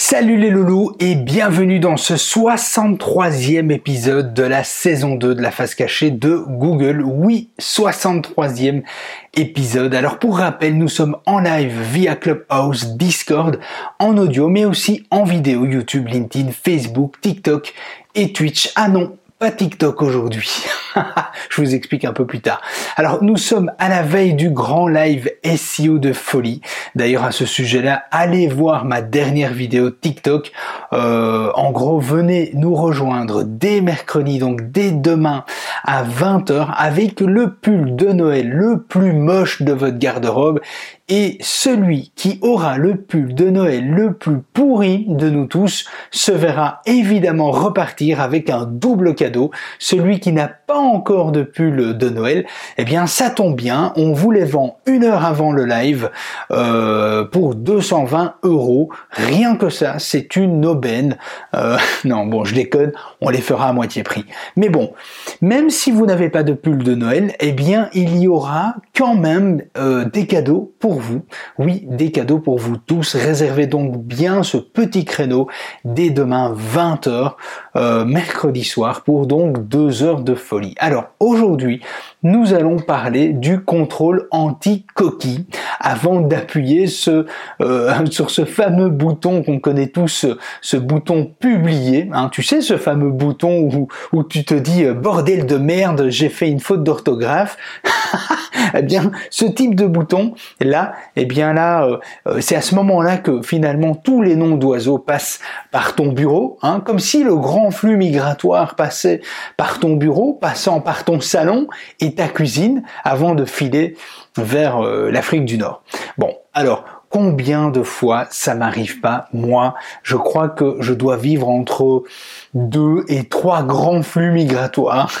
Salut les loulous et bienvenue dans ce 63e épisode de la saison 2 de la face cachée de Google. Oui, 63e épisode. Alors pour rappel, nous sommes en live via Clubhouse, Discord, en audio, mais aussi en vidéo, YouTube, LinkedIn, Facebook, TikTok et Twitch. Ah non, pas TikTok aujourd'hui. Je vous explique un peu plus tard. Alors nous sommes à la veille du grand live SEO de folie. D'ailleurs à ce sujet-là, allez voir ma dernière vidéo TikTok. Euh, en gros, venez nous rejoindre dès mercredi, donc dès demain à 20h avec le pull de Noël le plus moche de votre garde-robe et celui qui aura le pull de Noël le plus pourri de nous tous se verra évidemment repartir avec un double cadeau. Celui qui n'a pas encore de pull de Noël, eh bien ça tombe bien, on vous les vend une heure avant le live euh, pour 220 euros. Rien que ça, c'est une Euh, non, bon, je déconne, on les fera à moitié prix. Mais bon, même si vous n'avez pas de pull de Noël, eh bien il y aura quand même euh, des cadeaux pour vous. Oui, des cadeaux pour vous tous. Réservez donc bien ce petit créneau dès demain 20h, euh, mercredi soir, pour donc deux heures de folie. Alors aujourd'hui, nous allons parler du contrôle anti-coquille avant d'appuyer euh, sur ce fameux bouton qu'on connaît tous, ce, bouton publier. Hein. Tu sais, ce fameux bouton où, tu te dis euh, bordel de merde, j'ai fait une faute d'orthographe. eh bien, ce type de bouton, là, eh bien là, c'est à ce moment-là que finalement tous les noms d'oiseaux passent par ton bureau, hein, comme si le grand flux migratoire passait par ton bureau, passant par ton salon et ta cuisine, avant de filer vers euh, l'Afrique du Nord. Bon, alors, combien de fois ça m'arrive pas Moi, je crois que je dois vivre entre deux et trois grands flux migratoires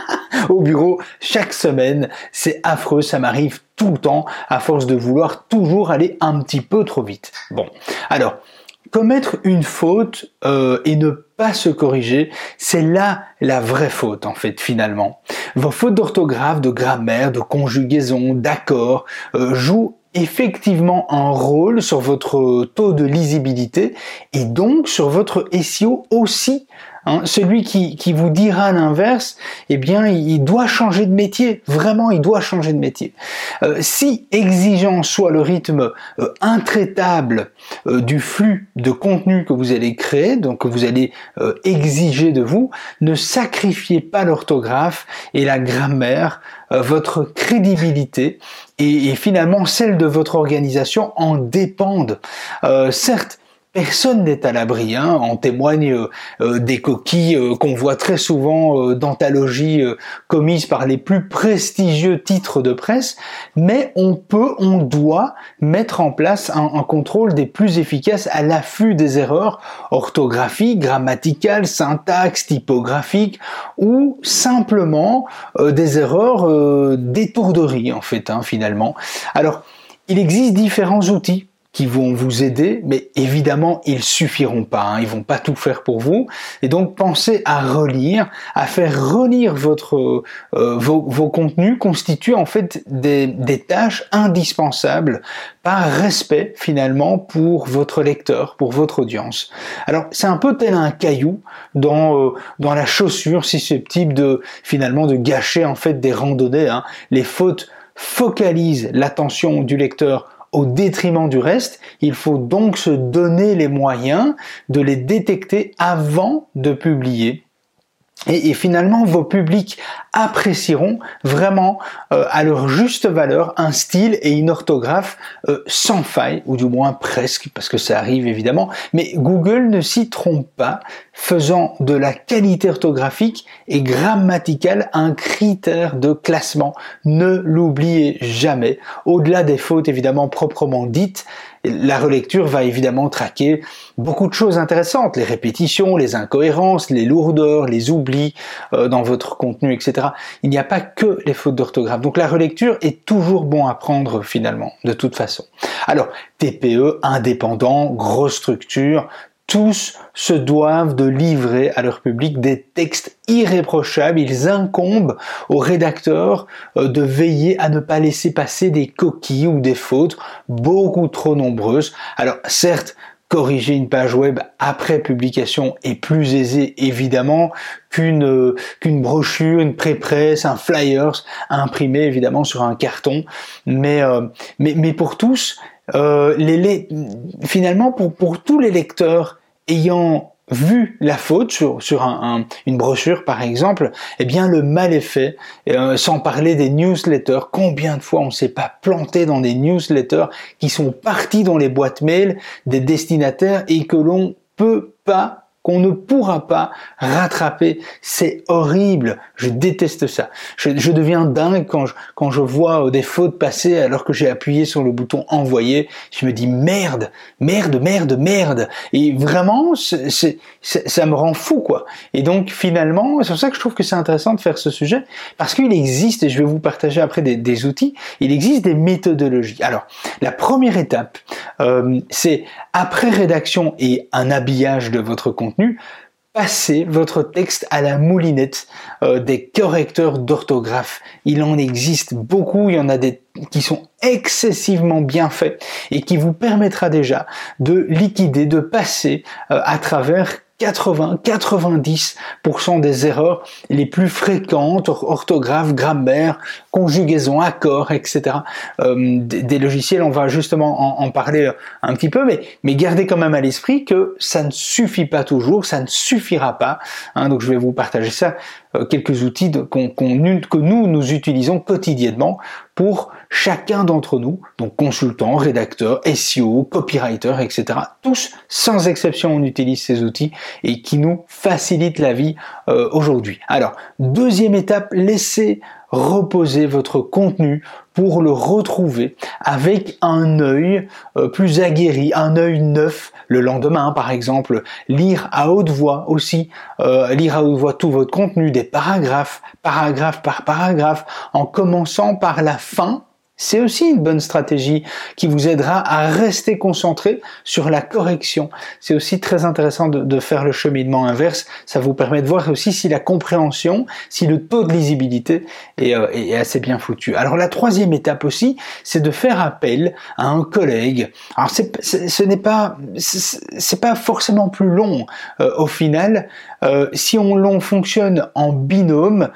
au bureau chaque semaine. C'est affreux, ça m'arrive tout le temps à force de vouloir toujours aller un petit peu trop vite. Bon, alors commettre une faute euh, et ne se corriger, c'est là la vraie faute en fait finalement. Vos fautes d'orthographe, de grammaire, de conjugaison, d'accord euh, jouent effectivement un rôle sur votre taux de lisibilité et donc sur votre SEO aussi. Hein. celui qui, vous dira l'inverse, eh bien, il doit changer de métier. Vraiment, il doit changer de métier. Euh, si exigeant soit le rythme euh, intraitable euh, du flux de contenu que vous allez créer, donc que vous allez exiger de vous, ne sacrifiez pas l'orthographe et la grammaire, votre crédibilité et, et, finalement celle de votre organisation en dépendent. certes, Personne n'est à l'abri, hein. en témoignent euh, euh, des coquilles euh, qu'on voit très souvent d'anthologies commises par les plus prestigieux titres de presse, mais on peut, on doit mettre en place un, contrôle des plus efficaces à l'affût des erreurs orthographiques, grammaticales, syntaxe, typographiques, ou simplement des erreurs d'étourderie en fait, hein, finalement. Alors, il existe différents outils qui vont vous aider, mais évidemment ils suffiront pas, hein, ils vont pas tout faire pour vous. Et donc pensez à relire, à faire relire votre euh, vos, vos, contenus constituent en fait des, des, tâches indispensables par respect finalement pour votre lecteur, pour votre audience. Alors c'est un peu tel un caillou dans euh, dans la chaussure susceptible de finalement de gâcher en fait des randonnées. Hein. Les fautes focalisent l'attention du lecteur au détriment du reste. Il faut donc se donner les moyens de les détecter avant de publier et, finalement, vos publics apprécieront vraiment euh, à leur juste valeur un style et une orthographe euh, sans faille, ou du moins presque, parce que ça arrive évidemment. Mais Google ne s'y trompe pas, faisant de la qualité orthographique et grammaticale un critère de classement. Ne l'oubliez jamais. Au-delà des fautes évidemment proprement dites, la relecture va évidemment traquer beaucoup de choses intéressantes, les répétitions, les incohérences, les lourdeurs, les oublis euh, dans votre contenu, etc. Il n'y a pas que les fautes d'orthographe. Donc la relecture est toujours bon à prendre finalement, de toute façon. Alors, TPE, indépendant, grosse structure, tous se doivent de livrer à leur public des textes irréprochables. Ils incombent aux rédacteurs euh, de veiller à ne pas laisser passer des coquilles ou des fautes beaucoup trop nombreuses. Alors certes, corriger une page web après publication est plus aisé évidemment qu'une qu'une brochure, une pré-presse, un flyers imprimé évidemment sur un carton. Mais euh, mais, mais pour tous, euh, finalement pour pour tous les lecteurs ayant vu la faute sur, sur un, une brochure par exemple, eh bien le mal est fait. Euh, sans parler des newsletters, combien de fois on s'est pas planté dans des newsletters qui sont partis dans les boîtes mail des destinataires et que l'on peut pas qu'on ne pourra pas rattraper. C'est horrible. Je déteste ça. Je, deviens dingue quand je, quand je vois euh, des fautes passer alors que j'ai appuyé sur le bouton envoyer. Je me dis merde, merde, merde, merde. Et vraiment, c'est, ça me rend fou, quoi. Et donc, finalement, c'est pour ça que je trouve que c'est intéressant de faire ce sujet parce qu'il existe, et je vais vous partager après des, des outils, il existe des méthodologies. Alors, la première étape, euh, c'est après rédaction et un habillage de votre passez votre texte à la moulinette euh, des correcteurs d'orthographe. Il en existe beaucoup, il y en a des qui sont excessivement bien faits et qui vous permettra déjà de liquider, de passer euh, à travers 80-90% des erreurs les plus fréquentes, orthographe, grammaire, conjugaison, accord, etc. Euh, des, logiciels, on va justement en, parler un petit peu, mais, gardez quand même à l'esprit que ça ne suffit pas toujours, ça ne suffira pas. Hein, donc je vais vous partager ça, euh, quelques outils que nous, nous utilisons quotidiennement pour chacun d'entre nous, donc consultants, rédacteurs, SEO, copywriter, etc. Tous, sans exception, on utilise ces outils et qui nous facilitent la vie euh, aujourd'hui. Alors, deuxième étape, laissez reposer votre contenu pour le retrouver avec un œil euh, plus aguerri, un œil neuf le lendemain par exemple, lire à haute voix aussi, euh, lire à haute voix tout votre contenu, des paragraphes, paragraphe par paragraphe, en commençant par la fin c'est aussi une bonne stratégie qui vous aidera à rester concentré sur la correction. C'est aussi très intéressant de, faire le cheminement inverse. Ça vous permet de voir aussi si la compréhension, si le taux de lisibilité est, euh, assez bien foutu. Alors la troisième étape aussi, c'est de faire appel à un collègue. Alors ce n'est pas c'est pas forcément plus long euh, au final. Euh, si on l'on fonctionne en binôme,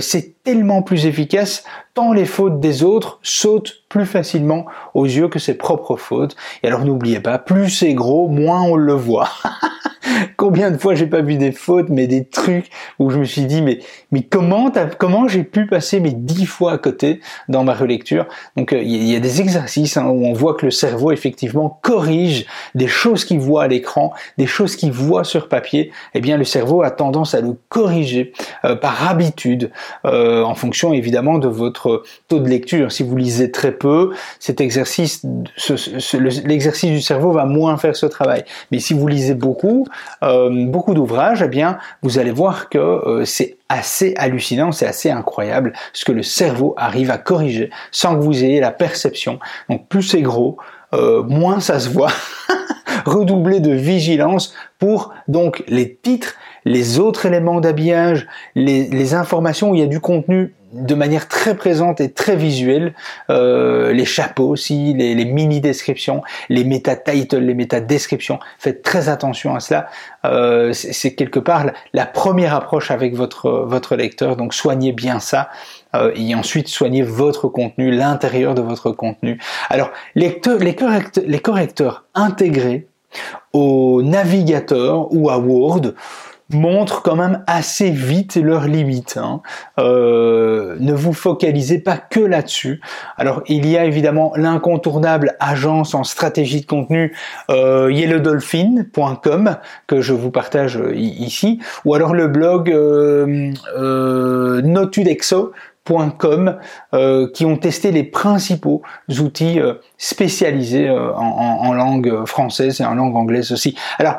c'est tellement plus efficace tant les fautes des autres sautent plus facilement aux yeux que ses propres fautes. Et alors n'oubliez pas, plus c'est gros, moins on le voit. Combien de fois j'ai pas vu des fautes, mais des trucs où je me suis dit, mais, mais comment, comment j'ai pu passer mes dix fois à côté dans ma relecture? Donc euh, il y, a des exercices hein, où on voit que le cerveau effectivement corrige des choses qu'il voit à l'écran, des choses qu'il voit sur papier. Eh bien le cerveau a tendance à le corriger euh, par habitude, euh, en fonction évidemment de votre taux de lecture. Si vous lisez très peu, cet exercice, l'exercice du cerveau va moins faire ce travail. Mais si vous lisez beaucoup, euh, beaucoup d'ouvrages, eh bien, vous allez voir que euh, c'est assez hallucinant, c'est assez incroyable ce que le cerveau arrive à corriger sans que vous ayez la perception. Donc plus c'est gros, euh, moins ça se voit. Redoubler de vigilance pour donc les titres, les autres éléments d'habillage, les, les informations où il y a du contenu de manière très présente et très visuelle, euh, les chapeaux aussi, les, mini-descriptions, les méta-titles, les méta-descriptions. Faites très attention à cela. Euh, c'est quelque part la, première approche avec votre, votre lecteur, donc soignez bien ça. Euh, et ensuite soignez votre contenu, l'intérieur de votre contenu. Alors, les, les correcteurs intégrés au navigateur ou à Word, montrent quand même assez vite leurs limites. Hein. Euh, ne vous focalisez pas que là-dessus. Alors il y a évidemment l'incontournable agence en stratégie de contenu euh, yellowdolphin.com que je vous partage euh, ici, ou alors le blog euh, euh notudexo.com qui ont testé les principaux outils spécialisés en, en, langue française et en langue anglaise aussi. Alors,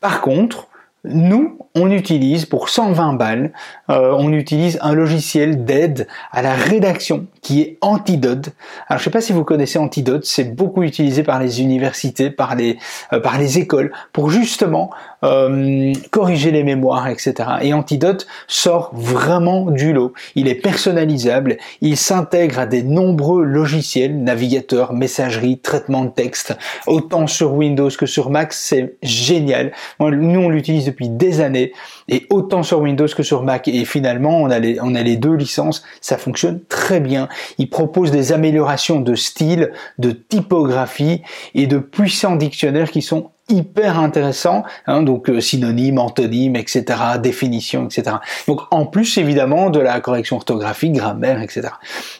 par contre, nous, on utilise pour 120 balles, euh, on utilise un logiciel d'aide à la rédaction qui est Antidote. Alors je sais pas si vous connaissez Antidote, c'est beaucoup utilisé par les universités, par les euh, par les écoles pour justement euh, corriger les mémoires, etc. Et Antidote sort vraiment du lot. Il est personnalisable, il s'intègre à des nombreux logiciels, navigateurs, messagerie, traitement de texte, autant sur Windows que sur Mac, c'est génial. Nous on l'utilise depuis des années et autant sur Windows que sur Mac et finalement on a les, deux licences, ça fonctionne très bien. Il propose des améliorations de style, de typographie et de puissants dictionnaires qui sont hyper intéressants, hein, donc euh, synonymes, antonymes, etc., définitions, etc. Donc en plus évidemment de la correction orthographique, grammaire, etc.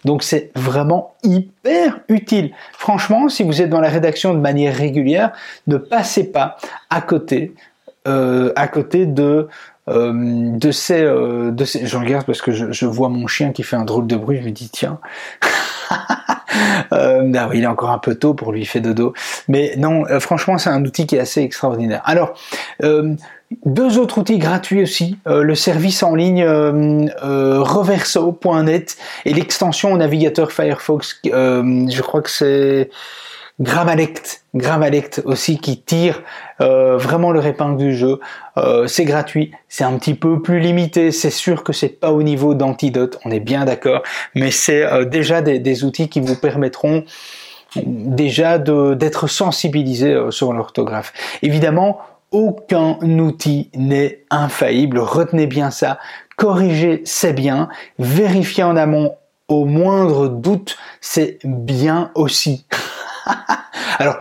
Donc c'est vraiment hyper utile. Franchement, si vous êtes dans la rédaction de manière régulière, ne passez pas à côté, euh, à côté de euh, de ces, euh, de ces, je regarde parce que je, je, vois mon chien qui fait un drôle de bruit, je me dis tiens. euh, ah oui, il est encore un peu tôt pour lui, fait dodo. Mais non, euh, franchement, c'est un outil qui est assez extraordinaire. Alors, euh, deux autres outils gratuits aussi, euh, le service en ligne reverso.net et l'extension au navigateur Firefox. je crois que c'est Grammalect, Grammalect aussi qui tire euh, vraiment le répingle du jeu. Euh, c'est gratuit, c'est un petit peu plus limité. C'est sûr que c'est pas au niveau d'Antidote, on est bien d'accord, mais c'est euh, déjà des, outils qui vous permettront déjà d'être sensibilisé sur l'orthographe. Évidemment, aucun outil n'est infaillible. Retenez bien ça. Corriger, c'est bien. Vérifier en amont au moindre doute, c'est bien aussi. Alors,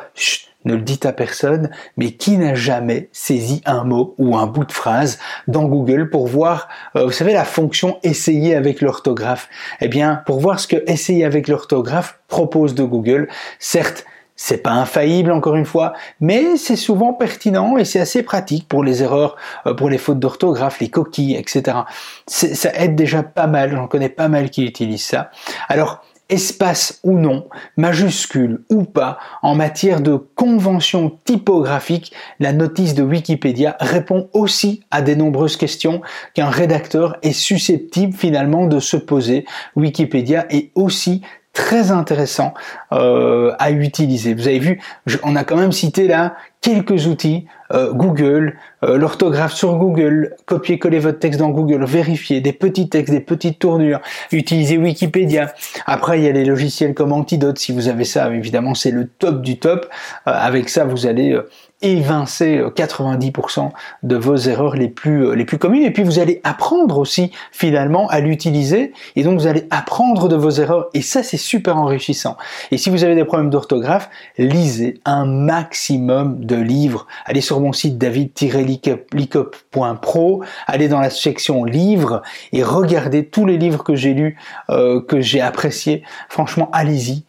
ne le dites à personne, mais qui n'a jamais saisi un mot ou un bout de phrase dans Google pour voir, euh, vous savez, la fonction essayer avec l'orthographe? Eh bien, pour voir ce que essayer avec l'orthographe propose de Google, certes, c'est pas infaillible encore une fois, mais c'est souvent pertinent et c'est assez pratique pour les erreurs, euh, pour les fautes d'orthographe, les coquilles, etc. Ça aide déjà pas mal, j'en connais pas mal qui utilisent ça. Alors, espace ou non, majuscule ou pas, en matière de convention typographique, la notice de Wikipédia répond aussi à des nombreuses questions qu'un rédacteur est susceptible finalement de se poser. Wikipédia est aussi très intéressant euh, à utiliser. Vous avez vu, on a quand même cité là quelques outils, euh, Google, euh, l'orthographe sur Google, copier-coller votre texte dans Google, vérifier des petits textes, des petites tournures, utiliser Wikipédia. Après, il y a les logiciels comme Antidote, si vous avez ça, évidemment, c'est le top du top. avec ça, vous allez évincer 90% euh, de vos erreurs les plus, euh, les plus communes et puis vous allez apprendre aussi finalement à l'utiliser et donc vous allez apprendre de vos erreurs et ça c'est super enrichissant. Et si vous avez des problèmes d'orthographe, lisez un maximum de livres. Allez sur mon site david-licop.pro, allez dans la section livres et regardez tous les livres que j'ai lus, euh, que j'ai appréciés. Franchement, allez-y.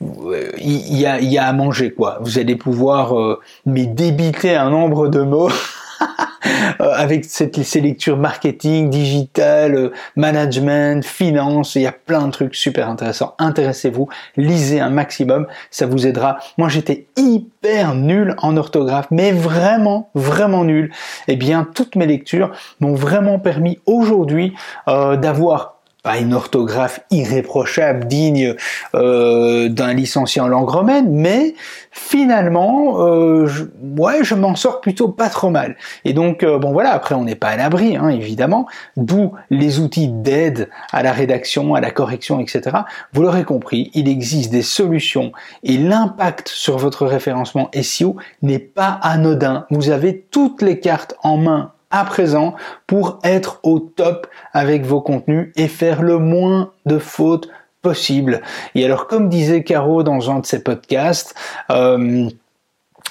Il y a, y a à manger quoi. Vous allez pouvoir euh, mais débiter un nombre de mots euh, avec cette, ces lectures marketing, digital, euh, management, finance. Il y a plein de trucs super intéressants. Intéressez-vous, lisez un maximum, ça vous aidera. Moi j'étais hyper nul en orthographe, mais vraiment, vraiment nul. Eh bien, toutes mes lectures m'ont vraiment permis aujourd'hui d'avoir pas une orthographe irréprochable, digne euh, d'un licencié en langue romaine, mais finalement, euh, je, ouais, je m'en sors plutôt pas trop mal. Et donc, euh, bon voilà, après on n'est pas à l'abri, hein, évidemment, d'où les outils d'aide à la rédaction, à la correction, etc. Vous l'aurez compris, il existe des solutions et l'impact sur votre référencement SEO n'est pas anodin. Vous avez toutes les cartes en main à présent pour être au top avec vos contenus et faire le moins de fautes possible. Et alors, comme disait Caro dans un de ses podcasts, euh,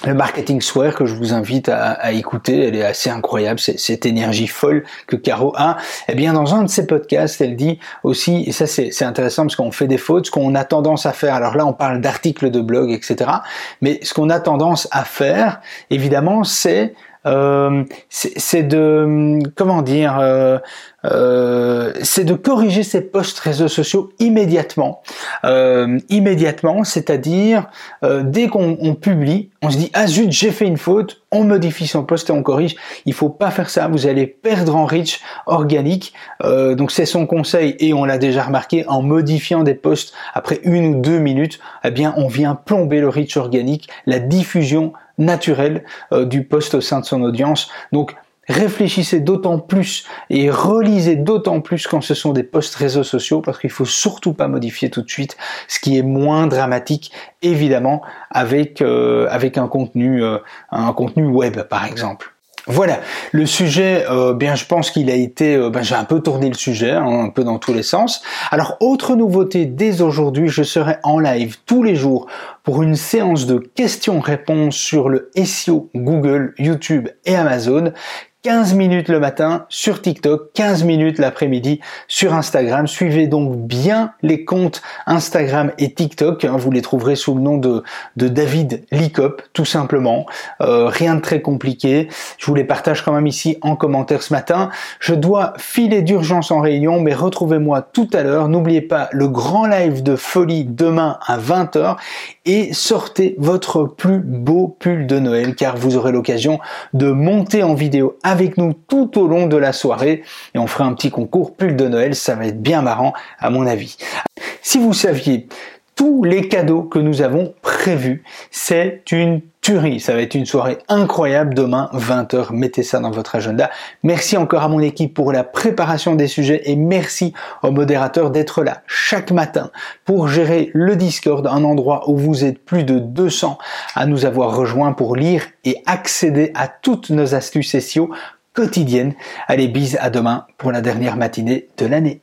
le marketing swear que je vous invite à, écouter, elle est assez incroyable, c'est cette énergie folle que Caro a. Eh bien, dans un de ses podcasts, elle dit aussi, et ça c'est intéressant parce qu'on fait des fautes, ce qu'on a tendance à faire. Alors là, on parle d'articles de blog, etc. Mais ce qu'on a tendance à faire, évidemment, c'est euh, c'est de comment dire, euh, euh, c'est de corriger ses posts réseaux sociaux immédiatement, euh, immédiatement, c'est-à-dire euh, dès qu'on publie, on se dit ah zut j'ai fait une faute, on modifie son post et on corrige. Il faut pas faire ça, vous allez perdre en reach organique. donc c'est son conseil et on l'a déjà remarqué en modifiant des posts après une ou deux minutes, eh bien on vient plomber le reach organique, la diffusion naturelle du post au sein de son audience. Donc réfléchissez d'autant plus et relisez d'autant plus quand ce sont des posts réseaux sociaux parce qu'il faut surtout pas modifier tout de suite ce qui est moins dramatique évidemment avec euh, avec un contenu euh, un contenu web par exemple. Voilà, le sujet, euh, bien je pense qu'il a été, ben, j'ai un peu tourné le sujet, hein, un peu dans tous les sens. Alors autre nouveauté, dès aujourd'hui, je serai en live tous les jours pour une séance de questions-réponses sur le SEO Google, YouTube et Amazon 15 minutes le matin sur TikTok, 15 minutes l'après-midi sur Instagram. Suivez donc bien les comptes Instagram et TikTok. Hein. Vous les trouverez sous le nom de, David Licop, tout simplement. Euh, rien de très compliqué. Je vous les partage quand même ici en commentaire ce matin. Je dois filer d'urgence en réunion, mais retrouvez-moi tout à l'heure. N'oubliez pas le grand live de folie demain à 20h et sortez votre plus beau pull de Noël car vous aurez l'occasion de monter en vidéo avec nous tout au long de la soirée et on fera un petit concours pull de Noël, ça va être bien marrant à mon avis. Si vous saviez tous les cadeaux que nous avons prévus, c'est une tuerie. Ça va être une soirée incroyable demain, 20h. Mettez ça dans votre agenda. Merci encore à mon équipe pour la préparation des sujets et merci au modérateur d'être là chaque matin pour gérer le Discord, un endroit où vous êtes plus de 200 à nous avoir rejoints pour lire et accéder à toutes nos astuces SEO quotidiennes. Allez, bise à demain pour la dernière matinée de l'année.